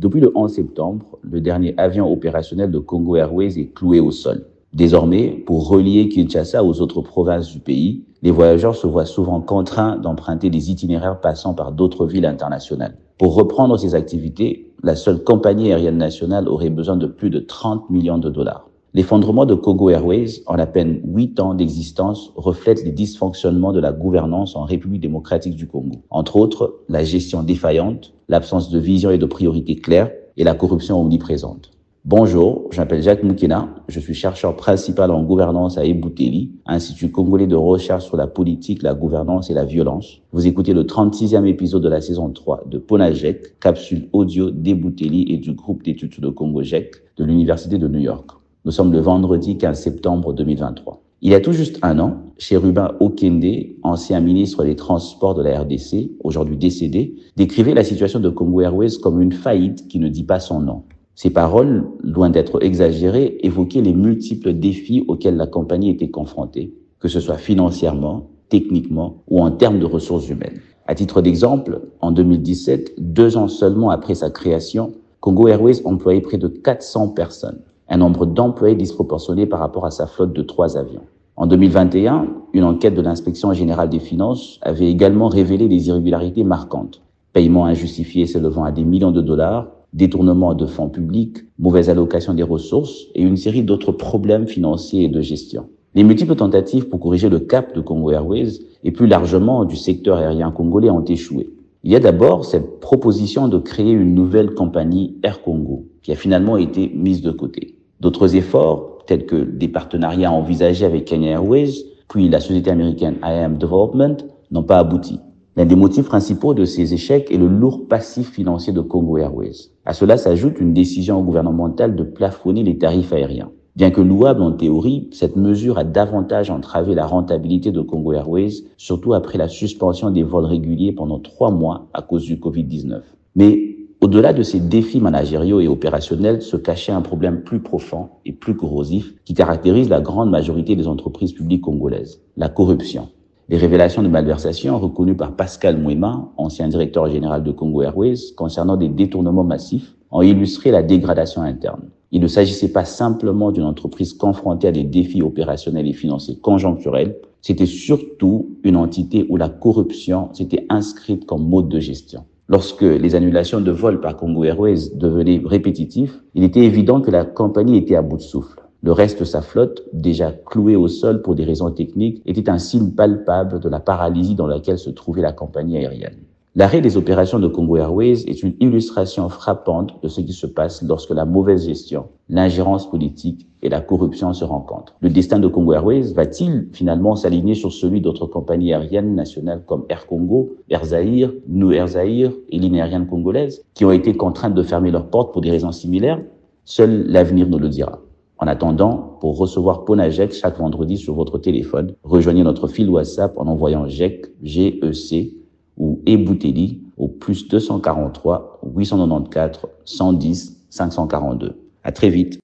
Depuis le 11 septembre, le dernier avion opérationnel de Congo Airways est cloué au sol. Désormais, pour relier Kinshasa aux autres provinces du pays, les voyageurs se voient souvent contraints d'emprunter des itinéraires passant par d'autres villes internationales. Pour reprendre ces activités, la seule compagnie aérienne nationale aurait besoin de plus de 30 millions de dollars. L'effondrement de Congo Airways, en à peine huit ans d'existence, reflète les dysfonctionnements de la gouvernance en République démocratique du Congo. Entre autres, la gestion défaillante, l'absence de vision et de priorité claires et la corruption omniprésente. Bonjour, je m'appelle Jacques Moukena, je suis chercheur principal en gouvernance à Ebouteli, Institut congolais de recherche sur la politique, la gouvernance et la violence. Vous écoutez le 36e épisode de la saison 3 de Ponajek, capsule audio d'Ebouteli et du groupe d'études de Congo GEC de l'Université de New York. Nous sommes le vendredi 15 septembre 2023. Il y a tout juste un an, Chérubin Okende, ancien ministre des Transports de la RDC, aujourd'hui décédé, décrivait la situation de Congo Airways comme une faillite qui ne dit pas son nom. Ces paroles, loin d'être exagérées, évoquaient les multiples défis auxquels la compagnie était confrontée, que ce soit financièrement, techniquement ou en termes de ressources humaines. À titre d'exemple, en 2017, deux ans seulement après sa création, Congo Airways employait près de 400 personnes un nombre d'employés disproportionné par rapport à sa flotte de trois avions. En 2021, une enquête de l'inspection générale des finances avait également révélé des irrégularités marquantes. Paiements injustifiés s'élevant à des millions de dollars, détournement de fonds publics, mauvaise allocation des ressources et une série d'autres problèmes financiers et de gestion. Les multiples tentatives pour corriger le cap de Congo Airways et plus largement du secteur aérien congolais ont échoué. Il y a d'abord cette proposition de créer une nouvelle compagnie Air Congo qui a finalement été mise de côté. D'autres efforts, tels que des partenariats envisagés avec Kenya Airways, puis la société américaine IAM Development, n'ont pas abouti. L'un des motifs principaux de ces échecs est le lourd passif financier de Congo Airways. À cela s'ajoute une décision gouvernementale de plafonner les tarifs aériens. Bien que louable en théorie, cette mesure a davantage entravé la rentabilité de Congo Airways, surtout après la suspension des vols réguliers pendant trois mois à cause du Covid-19. Mais au-delà de ces défis managériaux et opérationnels se cachait un problème plus profond et plus corrosif qui caractérise la grande majorité des entreprises publiques congolaises, la corruption. Les révélations de malversation reconnues par Pascal Mouema, ancien directeur général de Congo Airways, concernant des détournements massifs, ont illustré la dégradation interne. Il ne s'agissait pas simplement d'une entreprise confrontée à des défis opérationnels et financiers conjoncturels, c'était surtout une entité où la corruption s'était inscrite comme mode de gestion. Lorsque les annulations de vols par Congo Airways devenaient répétitives, il était évident que la compagnie était à bout de souffle. Le reste de sa flotte, déjà clouée au sol pour des raisons techniques, était un signe palpable de la paralysie dans laquelle se trouvait la compagnie aérienne. L'arrêt des opérations de Congo Airways est une illustration frappante de ce qui se passe lorsque la mauvaise gestion, l'ingérence politique et la corruption se rencontrent. Le destin de Congo Airways va-t-il finalement s'aligner sur celui d'autres compagnies aériennes nationales comme Air Congo, Air Zahir, Nou Air Zahir et Ligne aérienne congolaise, qui ont été contraintes de fermer leurs portes pour des raisons similaires? Seul l'avenir nous le dira. En attendant, pour recevoir Ponajek chaque vendredi sur votre téléphone, rejoignez notre fil WhatsApp en envoyant GEC, G-E-C, ou Ebouteli au plus 243 894 110 542. À très vite.